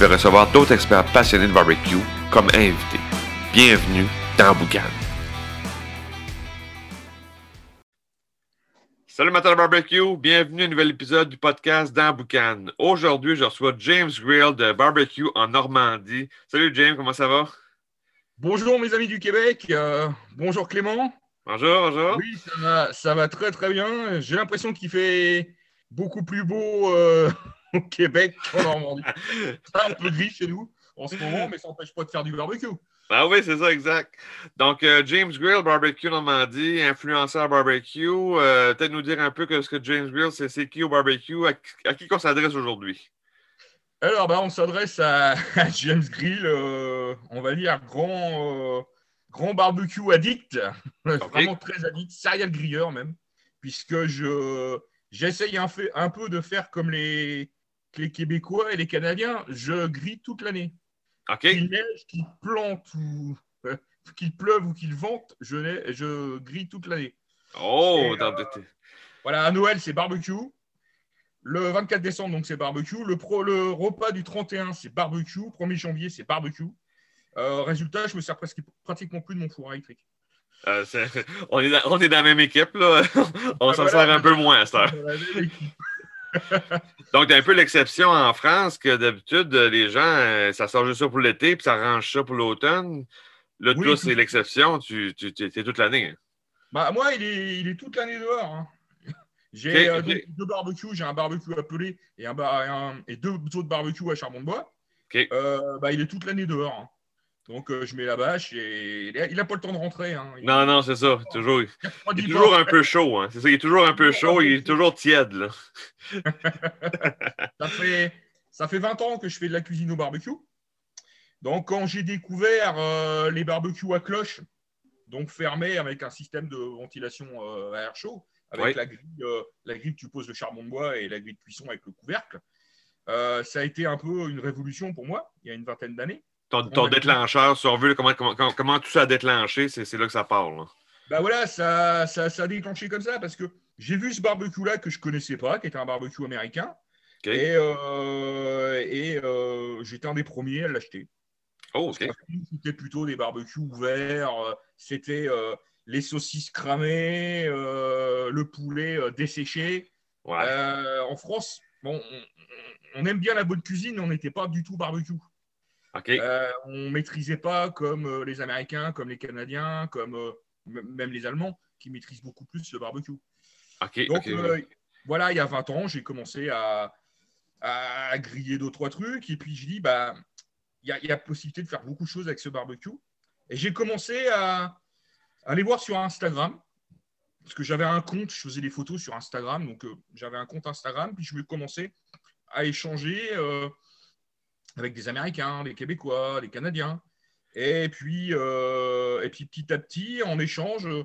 vais recevoir d'autres experts passionnés de barbecue comme invités. Bienvenue dans Boucan. Salut Matin de barbecue, bienvenue à un nouvel épisode du podcast dans Boucan. Aujourd'hui, je reçois James Grill de Barbecue en Normandie. Salut James, comment ça va? Bonjour mes amis du Québec, euh, bonjour Clément. Bonjour, bonjour. Oui, ça va, ça va très très bien. J'ai l'impression qu'il fait beaucoup plus beau euh, Québec qu'en Normandie. C'est un peu gris chez nous en ce moment, mais ça n'empêche pas de faire du barbecue. Ah oui, c'est ça, exact. Donc, euh, James Grill, Barbecue Normandie, influenceur barbecue. Euh, Peut-être nous dire un peu que ce que James Grill, c'est c'est qui au barbecue, à, à qui qu'on s'adresse aujourd'hui? Alors, bah, on s'adresse à, à James Grill, euh, on va dire grand, grand barbecue addict, vraiment très addict, serial grilleur même, puisque je j'essaye un peu de faire comme les, les Québécois et les Canadiens, je grille toute l'année. OK. Qu'il neige, qu'il plante ou euh, qu'il pleuve ou qu'il vente, je, grille toute l'année. Oh, Et, euh, Voilà, à Noël, c'est barbecue. Le 24 décembre, donc c'est barbecue. Le, pro, le repas du 31, c'est barbecue. 1er janvier, c'est barbecue. Euh, résultat, je me sers presque, pratiquement plus de mon four électrique. euh, on, est dans, on est dans la même équipe, là. on Ah, s'en voilà. sert un peu moins à cette heure. Donc, t'as un peu l'exception en France que d'habitude, les gens, euh, ça sort juste ça pour l'été, puis ça range ça pour l'automne. Là, Oui, toi, c'est l'exception. Tu, tu, tu- t'es toute l'année. hein. Bah, moi, il est, il est toute l'année dehors. hein. J'ai euh, deux barbecues. J'ai un barbecue appelé et, un, bar- et, un- et deux autres barbecues à charbon de bois. Euh, bah, il est toute l'année dehors. hein. Donc, euh, je mets la bâche et il n'a pas le temps de rentrer. hein. Il- Non, non, c'est ça. Toujours, il est 90 toujours un peu chaud. Hein. C'est ça, il est toujours un peu chaud. Il est toujours tiède. Là. Ça fait, ça fait 20 ans que je fais de la cuisine au barbecue. Donc, quand j'ai découvert euh, les barbecues à cloche, donc fermés avec un système de ventilation euh, à air chaud, avec la, grille, la grille, tu poses le charbon de bois et la grille de cuisson avec le couvercle, ça a été un peu une révolution pour moi, il y a une vingtaine d'années. Ton, ton déclencheur, si on veut, comment, comment, comment, tout ça a déclenché, c'est, c'est là que ça part. Là. Bah voilà, ça, ça, ça a déclenché comme ça parce que j'ai vu ce barbecue-là que je connaissais pas, qui était un barbecue américain. Et, euh, et euh, j'étais un des premiers à l'acheter. Oh, OK. C'était plutôt des barbecues ouverts, euh, c'était euh, les saucisses cramées, le poulet desséché. Ouais. En France, bon, on, on aime bien la bonne cuisine, mais on n'était pas du tout barbecue. Euh, on maîtrisait pas comme euh, les Américains, comme les Canadiens, comme euh, même les Allemands, qui maîtrisent beaucoup plus le barbecue. Donc voilà, il y a 20 ans, j'ai commencé à, à griller deux, trois trucs. Et puis je dis, bah, il y, y a possibilité de faire beaucoup de choses avec ce barbecue. Et j'ai commencé à, à aller voir sur Instagram. Parce que j'avais un compte, je faisais des photos sur Instagram. Donc j'avais un compte Instagram. Puis je vais commencer à échanger avec des Américains, des Québécois, des Canadiens. Et puis, euh, et puis petit à petit, on échange euh,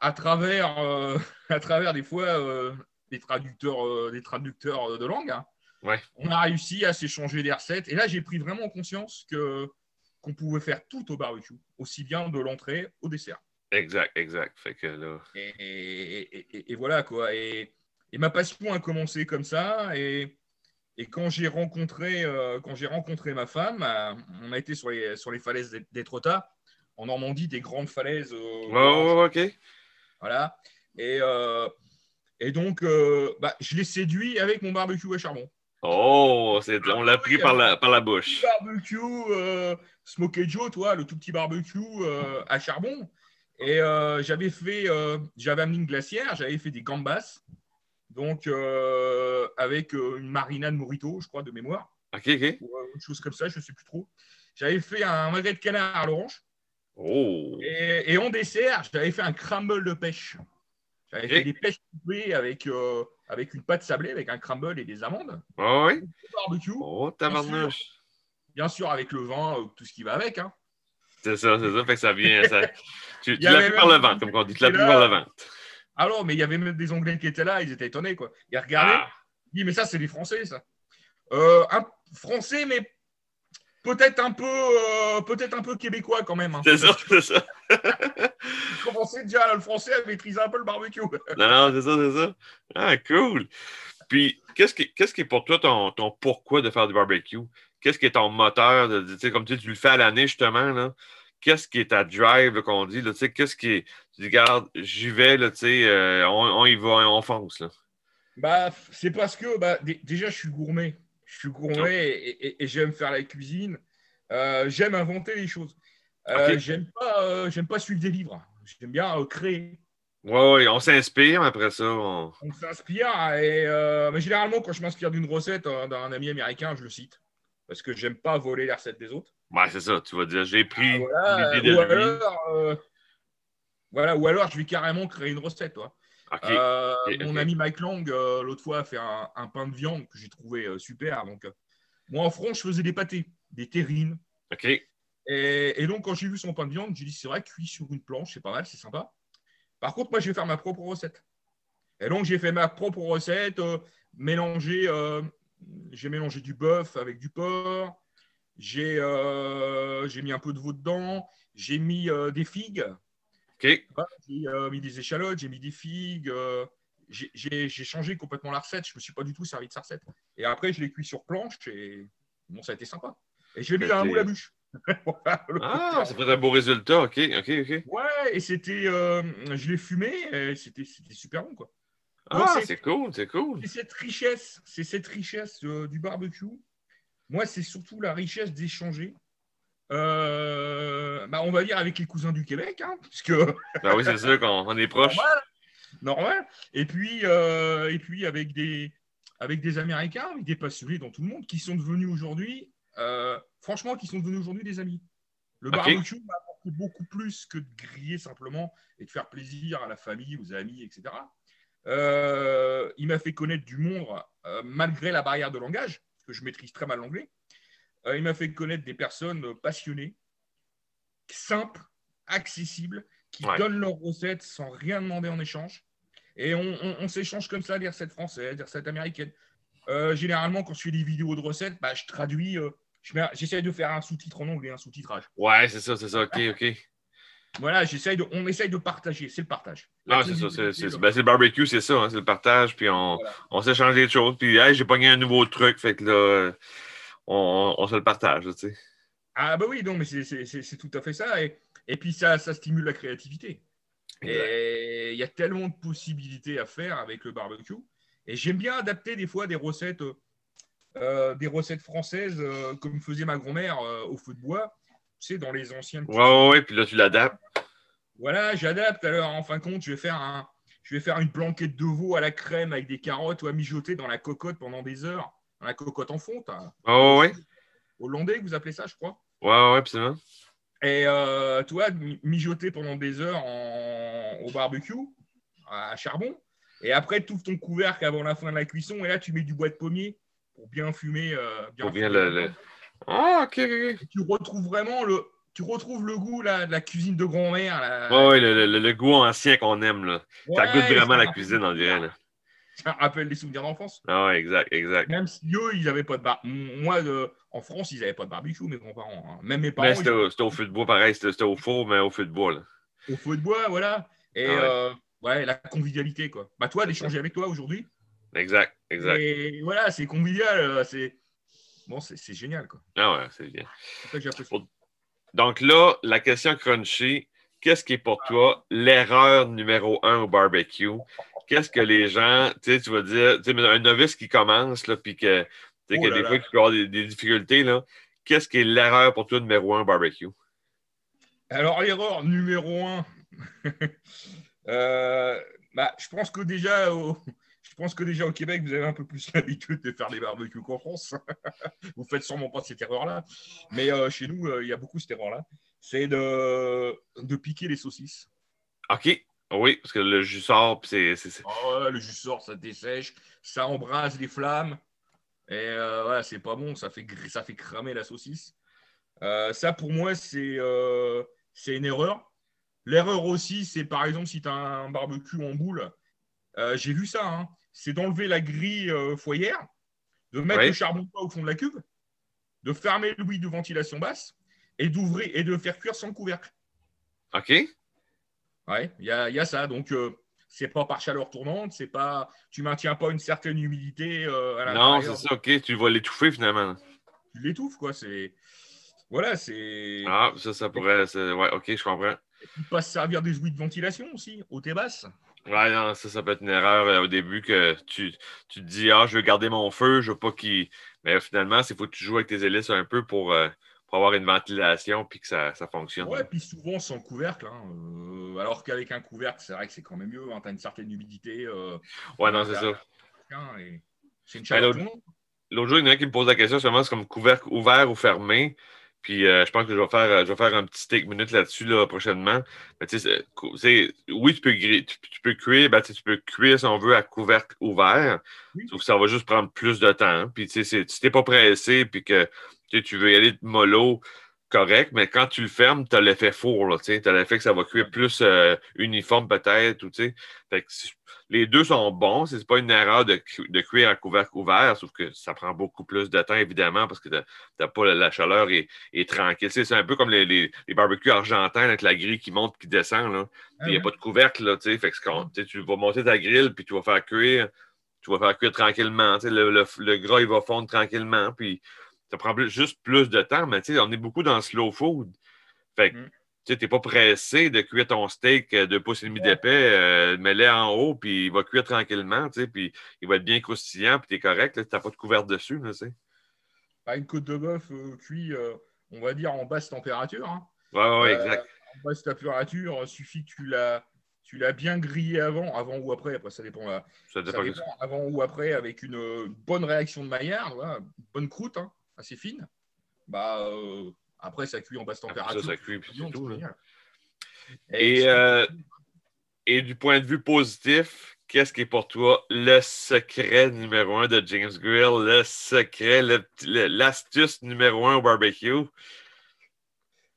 à travers, euh, à travers des fois euh, des traducteurs, des traducteurs de langue. hein. Ouais. On a réussi à s'échanger des recettes. Et là, j'ai pris vraiment conscience que qu'on pouvait faire tout au barbecue, aussi bien de l'entrée au dessert. Exact, exact. Fait que là. Et, et- et- et- et voilà quoi. Et, et ma passion a commencé comme ça. Et, et quand j'ai rencontré, euh, quand j'ai rencontré ma femme, euh, on a été sur les, sur les falaises d'Et- d'Étretat, en Normandie, des grandes falaises. euh, ouais, OK. Voilà. Et, euh, et donc, bah, je l'ai séduit avec mon barbecue à charbon. Oh, c'est, on l'a pris par la, par la bouche. Barbecue Smokey Joe, toi, le tout petit barbecue à charbon. Et j'avais fait, j'avais amené une glacière, j'avais fait des gambas, donc euh, avec euh, une marinade morito, je crois, de mémoire, OK, OK. ou euh, une chose comme ça, je ne sais plus trop. J'avais fait un magret de canard à l'orange. Oh. Et, et en dessert, j'avais fait un crumble de pêche. J'avais fait des pêches coupées avec, euh, avec une pâte sablée, avec un crumble et des amandes. Ah oui? Barbecue. Oh, tabarnouche. bien sûr avec le vin, tout ce qui va avec. Hein. C'est ça, c'est ça. Fait que ça vient. Ça... Tu, tu l'as pris par le ventre, comme on dit. Tu l'as pris par le ventre. Alors, mais il y avait même des Anglais qui étaient là, ils étaient étonnés. Quoi. Ils regardaient. Ah. Ils mais ça, c'est des Français, ça. Euh, un Français, mais peut-être un peu, euh, peut-être un peu québécois quand même. Hein. C'est ça, c'est ça. Commençais déjà le français à maîtriser un peu le barbecue. non, non, c'est ça, c'est ça. Ah, cool. Puis, qu'est-ce qui, qu'est-ce qui est pour toi ton, ton pourquoi de faire du barbecue? Qu'est-ce qui est ton moteur? De, comme tu, tu le fais à l'année, justement, là. Qu'est-ce qui est ta drive, qu'on dit? Là, qu'est-ce qui est. Tu dis, regarde, j'y vais, là, euh, on, on, y va, on fonce. Là. Bah, c'est parce que bah, déjà, je suis gourmet. Je suis gourmet et, j'aime faire la cuisine. Euh, j'aime inventer les choses. Euh, J'aime pas, euh, j'aime pas suivre des livres. J'aime bien créer. Oui, ouais, on s'inspire après ça. On, s'inspire. Et mais généralement, quand je m'inspire d'une recette d'un ami américain, je le cite. Parce que j'aime pas voler la recette des autres. Ouais, c'est ça. Tu vas dire, j'ai pris ah, l'idée de ou alors, voilà, ou alors je vais carrément créer une recette. Toi. Euh, mon ami Mike Lang, euh, l'autre fois, a fait un, pain de viande que j'ai trouvé euh, super. Donc, moi, en France, je faisais des pâtés, des terrines. OK. Et, donc, quand j'ai vu son pain de viande, j'ai dit c'est vrai, cuit sur une planche, c'est pas mal, c'est sympa. Par contre, moi, je vais faire ma propre recette. Et donc, j'ai fait ma propre recette, mélanger, j'ai mélangé du bœuf avec du porc, j'ai mis un peu de veau dedans, j'ai mis des figues. J'ai euh, mis des échalotes, j'ai mis des figues. Euh, j'ai changé complètement la recette. Je ne me suis pas du tout servi de sa recette. Et après, je l'ai cuit sur planche et bon, ça a été sympa. Et je l'ai mis dans un moule à bûche. ah, ça fait un beau résultat. OK, OK, OK. Ouais, et c'était. Euh, je l'ai fumé et c'était super bon, quoi. Ah, c'est cool, c'est cool. C'est cette richesse, c'est cette richesse du barbecue. Moi, c'est surtout la richesse d'échanger euh, bah, on va dire avec les cousins du Québec, hein, puisque. bah oui, c'est sûr qu'on est proche. Normal. Et puis, euh, et puis avec des, avec des Américains, avec des passionnés dans tout le monde, qui sont devenus aujourd'hui, euh, franchement, qui sont devenus aujourd'hui des amis. Le barbecue m'a apporté beaucoup plus que de griller simplement et de faire plaisir à la famille, aux amis, etc. il m'a fait connaître du monde malgré la barrière de langage, parce que je maîtrise très mal l'anglais. Euh, il m'a fait connaître des personnes passionnées, simples, accessibles, qui donnent leurs recettes sans rien demander en échange. Et on, s'échange comme ça des recettes françaises, des recettes américaines. Euh, généralement, quand je fais des vidéos de recettes, bah, je traduis, euh, j'essaie de faire un sous-titre en anglais, un sous-titrage. Ouais, c'est ça, c'est ça, ok, ok. Voilà, j'essaye de, on essaye de partager, c'est le partage. Ah, c'est ça, c'est, ben, le barbecue, c'est ça, hein, c'est le partage, puis on, on s'échange des choses, puis hey, j'ai pogné un nouveau truc, fait que là, on, se le partage. Tu sais. Ah, bah oui, non, mais c'est tout à fait ça. Et, et puis, ça, ça stimule la créativité. Et il y a tellement de possibilités à faire avec le barbecue. Et j'aime bien adapter des fois des recettes, euh, des recettes françaises, euh, comme faisait ma grand-mère euh, au feu de bois, tu sais, dans les anciennes. Ouais, ouais, ouais, puis là, tu l'adaptes. Voilà, j'adapte. Alors, en fin de compte, je vais faire un, je vais faire une blanquette de veau à la crème avec des carottes ou à mijoter dans la cocotte pendant des heures la cocotte en fonte. Oh, ouais. Hollandais, vous appelez ça, je crois. Ouais, ouais, absolument. Et euh, tu vois, mijoter pendant des heures au barbecue, à charbon. Et après, tu ouvres ton couvercle avant la fin de la cuisson. Et là, tu mets du bois de pommier pour bien fumer. Euh, bien pour bien le, Ah, ok, ok. tu retrouves vraiment le, tu retrouves le goût là, de la cuisine de grand-mère. Ouais, le, le, goût ancien qu'on aime. Là. ça goûte vraiment la cuisine, on dirait. Là ça rappelle des souvenirs d'enfance. Ah ouais, exact, exact. Même si eux, ils n'avaient pas de bar. Moi, en France, ils n'avaient pas de barbecue, mes grands-parents. Hein. Même mes parents. C'était au, feu de bois, pareil. C'était au four, mais au feu de bois. Là. Au feu de bois, voilà. Et ah euh, ouais. la convivialité, quoi. Bah, toi, d'échanger avec toi aujourd'hui. Exact, exact. Et voilà, c'est convivial. Euh, c'est bon, c'est génial, quoi. Ah ouais, c'est bien. Donc là, la question crunchy, qu'est-ce qui est pour toi l'erreur numéro un au barbecue? qu'est-ce que les gens, tu sais, tu vas dire, tu sais, un novice qui commence, là, puis que, tu sais, des fois, tu peux avoir des, difficultés, là, qu'est-ce qui est l'erreur pour toi numéro un barbecue? Alors, l'erreur numéro un, euh, bah, je pense que déjà, au, pense que déjà au Québec, vous avez un peu plus l'habitude de faire des barbecues qu'en France. vous faites sûrement pas cette erreur-là. Mais euh, chez nous, euh, il y a beaucoup cette erreur-là. C'est de, de piquer les saucisses. OK. Oui, parce que le jus sort, puis c'est. Oh, le jus sort, ça dessèche, ça embrase les flammes. Et euh, voilà, c'est pas bon, ça fait, ça fait cramer la saucisse. Euh, ça, pour moi, c'est euh, c'est une erreur. L'erreur aussi, c'est par exemple si tu as un barbecue en boule, j'ai vu ça, hein, c'est d'enlever la grille euh, foyer, de mettre Ouais. le charbon au fond de la cuve, de fermer le louis de ventilation basse et d'ouvrir et de faire cuire sans le couvercle. OK? Ouais, il y a, il y a ça. Donc, euh, c'est pas par chaleur tournante, c'est pas, tu maintiens pas une certaine humidité euh, à Non, c'est ça, OK. Tu vas l'étouffer finalement. Tu l'étouffes, quoi. C'est voilà, c'est. Ah, ça, ça pourrait. Ouais, OK, je comprends. Tu peux pas se servir des ouïes de ventilation aussi, haute et basse. Ouais, non, ça, ça peut être une erreur euh, au début que tu, tu te dis, ah, je veux garder mon feu, je veux pas qu'il. Mais finalement, il faut que tu joues avec tes hélices un peu pour, euh, pour avoir une ventilation puis que ça, ça fonctionne. Ouais, puis souvent sans couvercle. hein, euh, alors qu'avec un couvercle, c'est vrai que c'est quand même mieux. tu as une certaine humidité. Ouais, non, c'est ça. hein, C'est une Ben, chaleur. L'autre jour, il y en a qui me pose la question, seulement c'est comme couvercle ouvert ou fermé? Puis euh, je pense que je vais faire, euh, je vais faire un petit take minute là-dessus là, prochainement. Mais tu sais, c'est- cou- c'est- oui, tu peux, tu, tu peux cuire, ben, tu tu peux cuire si on veut à couvercle ouvert. Oui. Sauf que ça va juste prendre plus de temps. hein. Puis tu si t'es pas pressé puis que tu tu veux y aller de mollo, correct, mais quand tu le fermes, tu as l'effet four, tu t'as l'effet que ça va cuire plus euh, uniforme peut-être, ou tu sais. Les deux sont bons, c'est pas une erreur de, cu- de cuire à couvercle ouvert, sauf que ça prend beaucoup plus de temps, évidemment, parce que t'as pas la, chaleur est, est tranquille. C'est un peu comme les, les, les barbecues argentins avec la grille qui monte qui descend, là. Ah Il n'y a pas de couvercle, là, tu sais. Fait que c'est quand- tu vas monter ta grille, puis tu vas faire cuire, tu vas faire cuire tranquillement. Le, le, le gras, il va fondre tranquillement, puis ça prend plus- juste plus de temps, mais tu sais, on est beaucoup dans le slow food. Fait que, Mm. tu sais, t'es pas pressé de cuire ton steak euh, de pouces et demi d'épais, euh, mets-le en haut, puis il va cuire tranquillement, tu puis il va être bien croustillant, puis t'es correct, là, t'as pas de couvercle dessus, là, tu. Pas une côte de bœuf euh, cuit, euh, on va dire, en basse température. hein. Ouais, exact. En basse température, il suffit que tu l'as tu l'as bien grillé avant, avant ou après, après ça dépend, là. Ça Ça dépend. dépend avant ou après, avec une bonne réaction de Maillard, voilà, une bonne croûte, hein, assez fine. Bah, euh, après, ça cuit en basse Après température. ça, ça cuit, puis tout. Et, euh, du point de vue positif, qu'est-ce qui est pour toi le secret numéro un de James Grill, le secret, le petit- le- l'astuce numéro un au barbecue?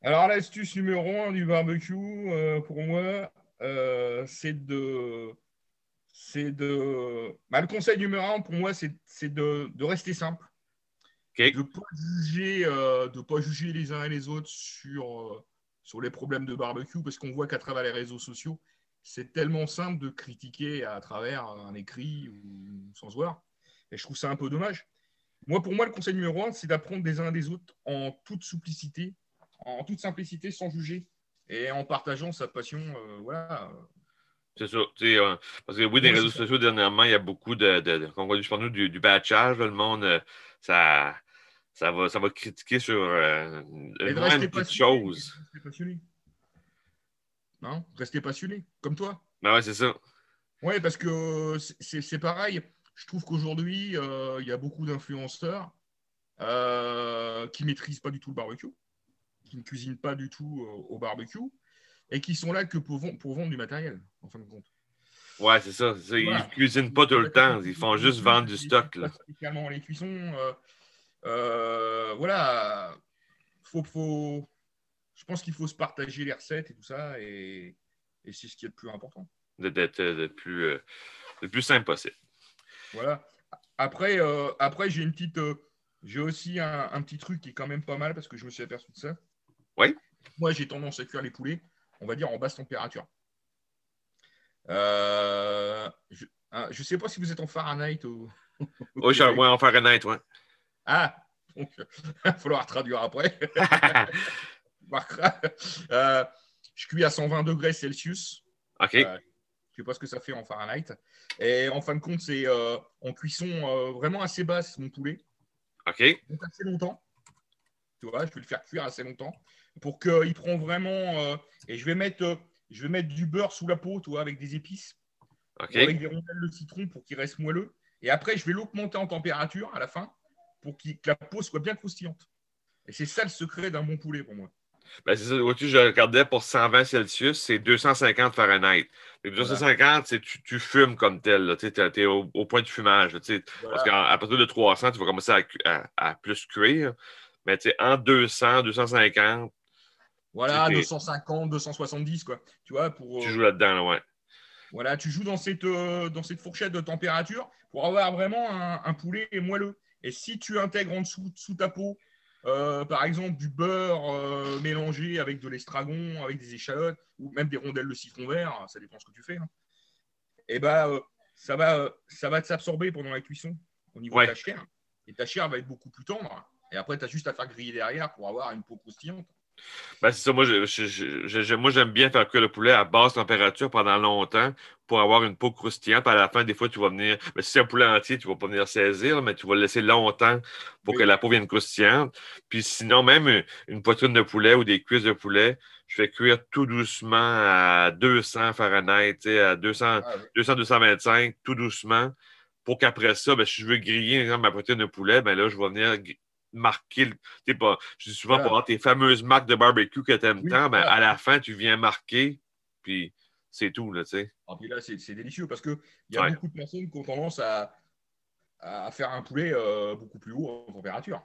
Alors, l'astuce numéro un du barbecue, euh, pour moi, euh, c'est de. C'est de. Bah, le conseil numéro un, pour moi, c'est c'est de, de rester simple. De ne pas, juger, euh, de pas juger les uns et les autres sur, euh, sur les problèmes de barbecue, parce qu'on voit qu'à travers les réseaux sociaux, c'est tellement simple de critiquer à travers un écrit ou sans se voir. Et je trouve ça un peu dommage. Moi, pour moi, le conseil numéro un, c'est d'apprendre des uns des autres en toute simplicité, en toute simplicité, sans juger, et en partageant sa passion. euh, voilà. C'est ça. euh, parce que oui, des Oui, réseaux sociaux, dernièrement, il y a beaucoup de. de, de du, du batchage. là, le monde, euh, ça, ça, va, ça va critiquer sur euh, une petite chose. Rester passionné. Non Rester passionné, comme toi. Ben ouais, c'est ça. Oui, parce que c'est- c'est pareil. Je trouve qu'aujourd'hui, euh, il y a beaucoup d'influenceurs euh, qui ne maîtrisent pas du tout le barbecue, qui ne cuisinent pas du tout euh, au barbecue, et qui sont là que pour vendre du matériel, en fin de compte. Ouais, c'est ça. Ils Voilà. ne cuisinent pas tout le temps. Ils font juste vendre du stock. Là. Spécialement les cuissons. euh, euh, voilà. Faut, faut, je pense qu'il faut se partager les recettes et tout ça, et, et c'est ce qui est le plus important. D'être euh, le plus, euh, le plus simple possible. Voilà. Après, après j'ai une petite, j'ai aussi un, un petit truc qui est quand même pas mal parce que je me suis aperçu de ça. Oui. Moi, j'ai tendance à cuire les poulets, on va dire en basse température. Euh, je, ne sais pas si vous êtes en Fahrenheit ou. Oui, je- ouais, en Fahrenheit, ouais. Ah, donc il va falloir traduire après. Euh, je cuis à 120 degrés Celsius. OK. Euh, je sais pas ce que ça fait en Fahrenheit. Et en fin de compte, c'est en cuisson vraiment assez basse, mon poulet. OK. Donc assez longtemps. Tu vois, je vais le faire cuire assez longtemps pour qu'il prend vraiment. et je vais mettre, je vais mettre du beurre sous la peau, tu vois, avec des épices, avec des rondelles de citron pour qu'il reste moelleux. Et après, je vais l'augmenter en température à la fin pour que la peau soit bien croustillante. Et c'est ça le secret d'un bon poulet pour moi. Ben, c'est ça. je regardais pour 120 Celsius, c'est 250 Fahrenheit. 250, c'est tu, tu, fumes comme tel. Tu es, au, point de fumage. Parce qu'à partir de 300, tu vas commencer à, plus cuire. Mais en 200, 250. Voilà, 250, 270, quoi. Tu vois, pour. Tu joues là-dedans, ouais. Voilà, tu joues dans cette, euh, dans cette fourchette de température pour avoir vraiment un, poulet moelleux. Et si tu intègres en dessous, sous ta peau, euh, par exemple, du beurre euh, mélangé avec de l'estragon, avec des échalotes, ou même des rondelles de citron vert, ça dépend ce que tu fais. Hein. Et eh bah, ça va, ça va s'absorber pendant la cuisson au niveau de ta chair. Et ta chair va être beaucoup plus tendre. Et après, tu as juste à faire griller derrière pour avoir une peau croustillante. Ben, c'est ça. Moi, j'aime bien faire cuire le poulet à basse température pendant longtemps pour avoir une peau croustillante. à la fin, des fois, tu vas venir. Mais ben, si c'est un poulet entier, tu ne vas pas venir saisir, mais tu vas le laisser longtemps pour que la peau vienne croustillante. Puis sinon, même une poitrine de poulet ou des cuisses de poulet, je fais cuire tout doucement à 200 Fahrenheit, à 200, 200, 225, tout doucement, pour qu'après ça, ben, si je veux griller ma poitrine de poulet, ben là, je vais venir marquer. Pas, je dis souvent pour avoir tes fameuses marques de barbecue que tu aimes tant, ben, à la fin, tu viens marquer, puis c'est tout. Là, tu ah, puis là, c'est délicieux parce qu'il y a beaucoup de personnes qui ont tendance à, à faire un poulet euh, beaucoup plus haut en température.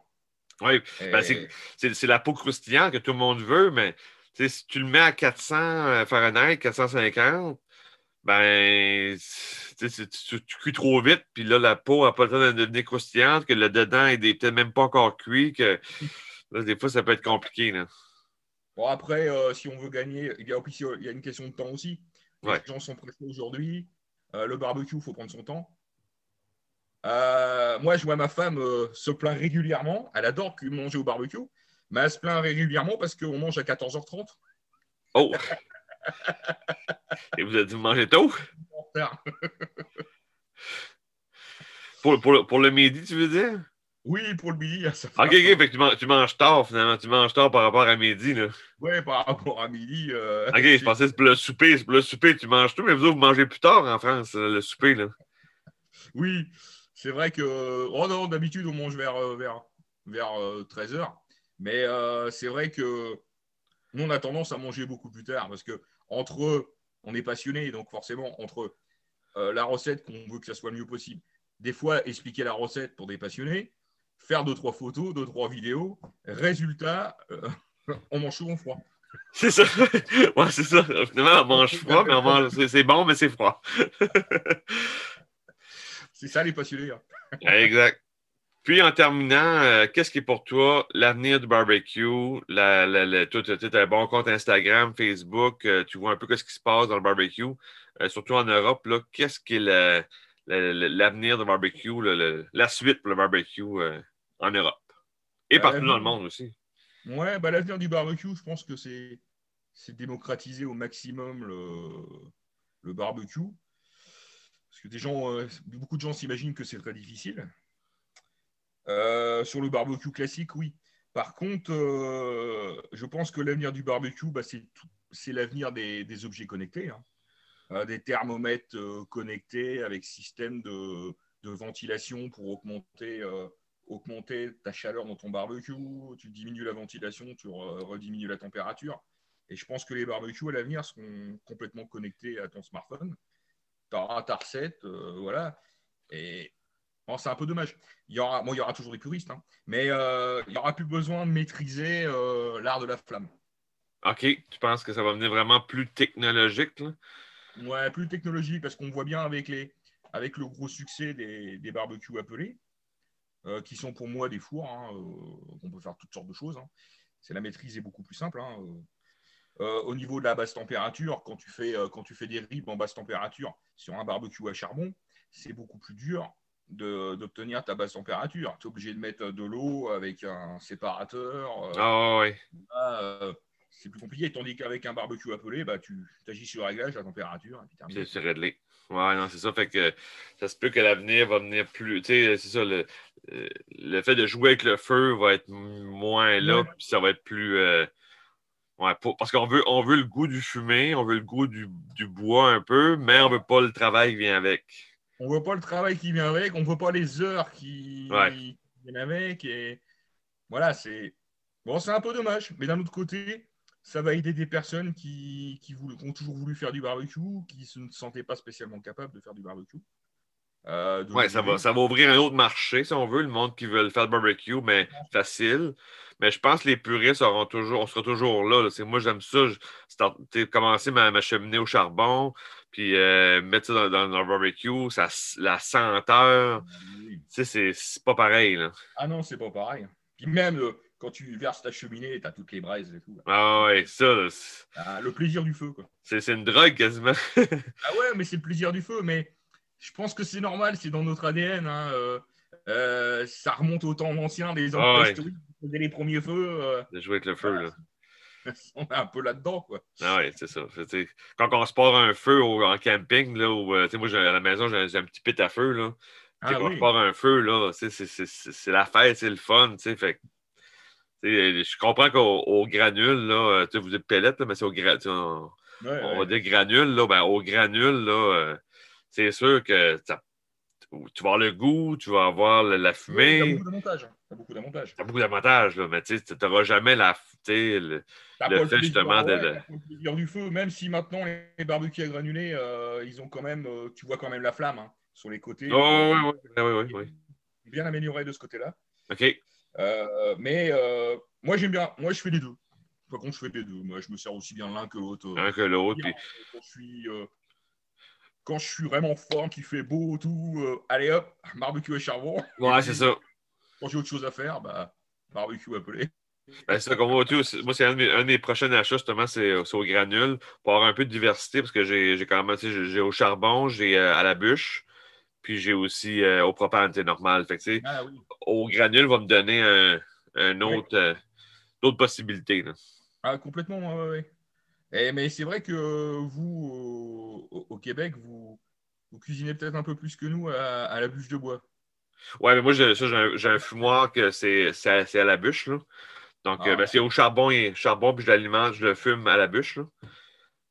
Oui, ben, c'est la peau croustillante que tout le monde veut, mais si tu le mets à 400 euh, Fahrenheit, 450, ben, tu, tu, cuis trop vite, puis là, la peau n'a pas le temps de devenir croustillante, que le dedans n'est peut-être même pas encore cuit, que des fois, ça peut être compliqué. Là. Bon, après, euh, si on veut gagner, il y, a, il y a une question de temps aussi. Les gens sont pressés aujourd'hui. Euh, le barbecue, il faut prendre son temps. Euh, moi, je vois ma femme se plaindre régulièrement. Elle adore manger au barbecue, mais elle se plaint régulièrement parce qu'on mange à 14h30. Oh! Et vous avez mangé tôt? pour, pour, pour, le midi, tu veux dire? Oui, pour le midi. Ça ok, ok, fait que tu, manges, tu, manges tard finalement. Tu manges tard par rapport à midi. Là. Oui, par rapport à midi. Euh, ok, je pensais que le souper. Le souper, tu manges tout, mais vous, vous mangez plus tard en France, le souper. Là. Oui, c'est vrai que. Oh non, d'habitude, on mange vers, euh, vers, vers 13h. Euh, mais c'est vrai que nous, on a tendance à manger beaucoup plus tard parce que entre on est passionné, donc forcément, entre euh, la recette qu'on veut que ça soit le mieux possible, des fois expliquer la recette pour des passionnés, faire deux, trois photos, deux, trois vidéos, résultat, euh, on mange souvent froid. C'est ça. Ouais, c'est ça. Finalement, on mange froid, mais on mange... c'est bon, mais c'est froid. c'est ça les passionnés. Hein. exact. Puis en terminant, euh, qu'est-ce qui est pour toi l'avenir du barbecue? La, la, tu as un bon compte Instagram, Facebook, euh, tu vois un peu ce qui se passe dans le barbecue, euh, surtout en Europe. Qu'est-ce qui est l'avenir du barbecue, la suite pour le barbecue en Europe? Et ben, partout dans le monde aussi. Oui, ben, l'avenir du barbecue, je pense que c'est démocratiser au maximum le, le barbecue. Parce que des gens, beaucoup de gens s'imaginent que c'est très difficile. Euh, sur le barbecue classique, oui. Par contre, euh, je pense que l'avenir du barbecue, bah, c'est l'avenir des, objets connectés. Hein. Euh, des thermomètres connectés avec système de, ventilation pour augmenter, augmenter ta chaleur dans ton barbecue. Tu diminues la ventilation, tu rediminues la température. Et je pense que les barbecues à l'avenir seront complètement connectés à ton smartphone. Tu auras ta recette, voilà. Et, c'est un peu dommage. Il y aura, il y aura toujours des puristes, hein. mais euh, il n'y aura plus besoin de maîtriser euh, l'art de la flamme. OK. Tu penses que ça va venir vraiment plus technologique? Là? Ouais, plus technologique, parce qu'on voit bien avec, les, avec le gros succès des, des barbecues appelés, euh, qui sont pour moi des fours. Hein, on peut faire toutes sortes de choses. Hein. C'est la maîtrise est beaucoup plus simple. au niveau de la basse température, quand tu fais, quand tu fais des ribs en basse température sur un barbecue à charbon, c'est beaucoup plus dur d'obtenir ta basse température. Tu es obligé de mettre de l'eau avec un séparateur. Euh, ah oui. Euh, c'est plus compliqué. Tandis qu'avec un barbecue appelé, bah, tu agis sur le réglage, la température. C'est réglé. Ouais, non, c'est ça. Fait que ça se peut que l'avenir va venir plus. Tu sais, c'est ça. Le, le, fait de jouer avec le feu va être moins là, puis ça va être plus. Euh, ouais, parce qu'on veut, on veut le goût du fumé, on veut le goût du, du bois un peu, mais on veut pas le travail qui vient avec on voit pas le travail qui vient avec, on voit pas les heures qui, viennent avec. Et voilà, c'est bon, c'est un peu dommage. Mais d'un autre côté, ça va aider des personnes qui, qui, ont toujours voulu faire du barbecue, qui ne se sentaient pas spécialement capables de faire du barbecue. Euh, oui, ça va, ça va ouvrir un autre marché, si on veut, le monde qui veut faire du barbecue, mais facile. Mais je pense que les puristes seront toujours, on sera toujours là. Moi, j'aime ça. J'ai commencé ma, ma, cheminée au charbon, puis euh, mettre ça dans, dans, le barbecue, ça, la senteur, ah c'est pas pareil. Là. Ah non, c'est pas pareil. Puis même, quand tu verses ta cheminée, tu as toutes les braises et tout. Ah ouais, ça. Ah, le plaisir du feu, quoi. C'est une drogue quasiment. ah ouais, mais c'est le plaisir du feu. Mais je pense que c'est normal, c'est dans notre ADN. Hein, euh, euh, ça remonte au temps ancien des emplois ah historiques qui faisaient les premiers feux. De jouer avec le feu, là. On est un peu là-dedans, quoi. Ah ouais, c'est ça. quand on se part un feu en camping, là, où, moi, à la maison, j'ai un petit pit à feu, là. Ah, quand on se part un feu, là, c'est la fête, c'est le fun, tu sais. Fait je comprends qu'au granule, là, vous êtes pellette, mais c'est au granule. On, on va dire granule, là, ben, au granule, là, euh, c'est sûr que tu vas avoir le goût, tu vas avoir la fumée. Tu as beaucoup d'avantages. Tu as beaucoup d'avantages. Beaucoup mais tu n'auras jamais la, le, le fait justement de. plaisir du feu, même si maintenant les barbecues à granulés, euh, ils ont quand même, euh, tu vois quand même la flamme hein, sur les côtés. Oh, oui, oui, oui, Bien amélioré de ce côté-là. OK. mais moi, j'aime bien. Moi, je fais les deux. Par contre, je fais les deux. Moi, je me sers aussi bien l'un que l'autre. L'un que l'autre. Puis... Quand, je suis, euh, quand je suis vraiment fort, qu'il fait beau, tout, euh, allez hop, barbecue et charbon. Ouais, c'est ça. Quand j'ai autre chose à faire, bah, barbecue appelé. Ben, c'est ça, comme moi, c'est un, de mes prochains achats, justement, c'est au granule, pour avoir un peu de diversité, parce que j'ai quand même, j'ai au charbon, j'ai euh, à la bûche, puis j'ai aussi au propane, c'est normal. Fait que, ah, oui. Au granule va me donner un, un autre, d'autres possibilités. Là. Ah, complètement, oui. Et, mais c'est vrai que vous, au, Québec, vous, vous cuisinez peut-être un peu plus que nous à, la bûche de bois. Ouais, mais moi, j'ai, un, fumoir que c'est, à, la bûche. Là. Donc, ah, euh, ben, c'est au charbon, et, charbon puis je l'alimente, je le fume à la bûche. Là.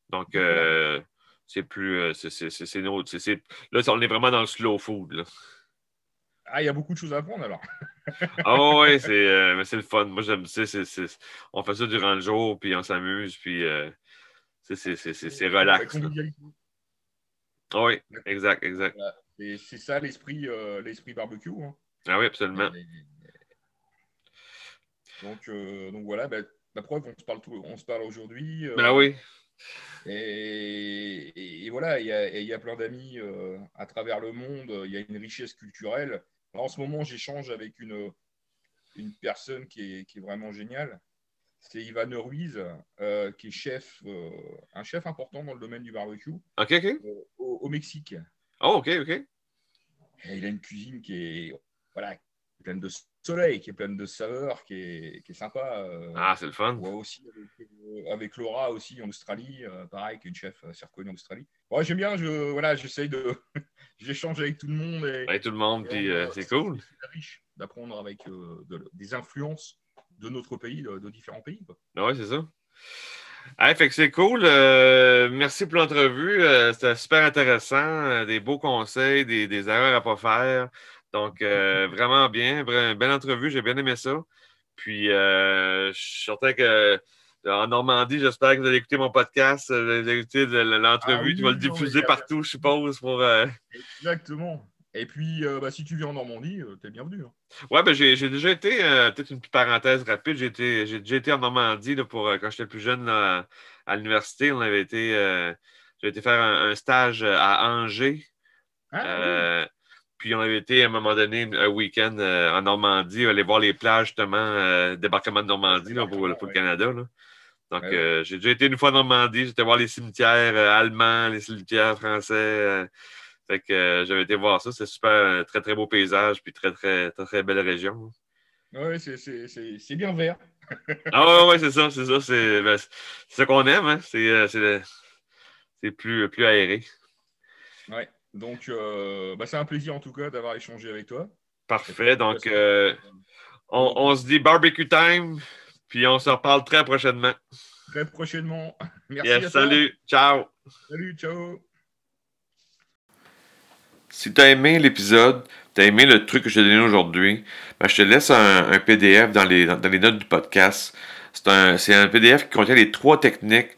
Donc, euh, c'est plus. Euh, c'est, c'est, là, on est vraiment dans le slow food. Là. Ah, il y a beaucoup de choses à apprendre alors. ah ouais, c'est, euh, c'est le fun. Moi, j'aime ça. on fait ça durant le jour, puis on s'amuse, puis c'est, relax. Ah oui, exact, exact. C'est, ça l'esprit, euh, l'esprit barbecue. Hein. Ah oui, absolument. Donc, donc voilà, ben, la preuve, on se parle, on se parle aujourd'hui. ben oui. Et, et, voilà, il y a, y a, plein d'amis à travers le monde, il y a une richesse culturelle en ce moment, j'échange avec une, une personne qui est, qui est vraiment géniale. C'est Ivan Ruiz, euh, qui est chef, euh, un chef important dans le domaine du barbecue. Euh, au, Mexique. Oh, ok, ok. Et il a une cuisine qui est voilà, pleine de soleil, qui est pleine de saveurs, qui est, qui est sympa. ah, c'est le fun. aussi avec, Laura aussi en Australie, pareil, qui est une chef assez reconnue en Australie. Ouais, j'aime bien, je, voilà, j'essaye de, j'échange avec tout le monde. Et, avec tout le monde, puis euh, c'est cool. C'est riche d'apprendre avec euh, des influences de notre pays, de, différents pays. Oui, c'est ça. Hey, fait que c'est cool. Euh, merci pour l'entrevue. C'était super intéressant. des beaux conseils, des, des erreurs à ne pas faire. Donc, vraiment bien. Belle entrevue. J'ai bien aimé ça. Puis, je suis certain que en Normandie. J'espère que vous allez écouter mon podcast, euh, vous allez écouter l'entrevue. Ah tu vas le diffuser partout, je suppose. Pour, euh, Exactement. Et puis, euh, bah, si tu viens en Normandie, tu es bienvenu. Hein. Oui, ben, j'ai déjà été, peut-être une petite parenthèse rapide, j'ai déjà été en Normandie pour, quand j'étais plus jeune à l'université. On avait été, j'ai été faire un, stage à Angers. Ah, puis on avait été à un moment donné, un week-end en Normandie, aller voir les plages, justement, débarquement de Normandie pour, le Canada. Donc, euh, j'ai déjà été une fois en Normandie, j'étais voir les cimetières euh, allemands, les cimetières français. Euh, fait que j'avais été voir ça. C'est super, très, très beau paysage, puis très, très, très, belle région. Oui, c'est bien vert. ah oui, c'est ça, c'est ça. C'est ben, ça qu'on aime, hein? C'est plus, plus aéré. Oui, donc bah, c'est un plaisir en tout cas d'avoir échangé avec toi. Parfait, donc on, on se dit barbecue time. Puis on se reparle très prochainement. Très prochainement. Merci. salut. Ciao. Salut, ciao. Si tu as aimé l'épisode, tu as aimé le truc que je t'ai donné aujourd'hui, ben, je te laisse un, PDF dans les, dans les notes du podcast. C'est un, c'est un PDF qui contient les trois techniques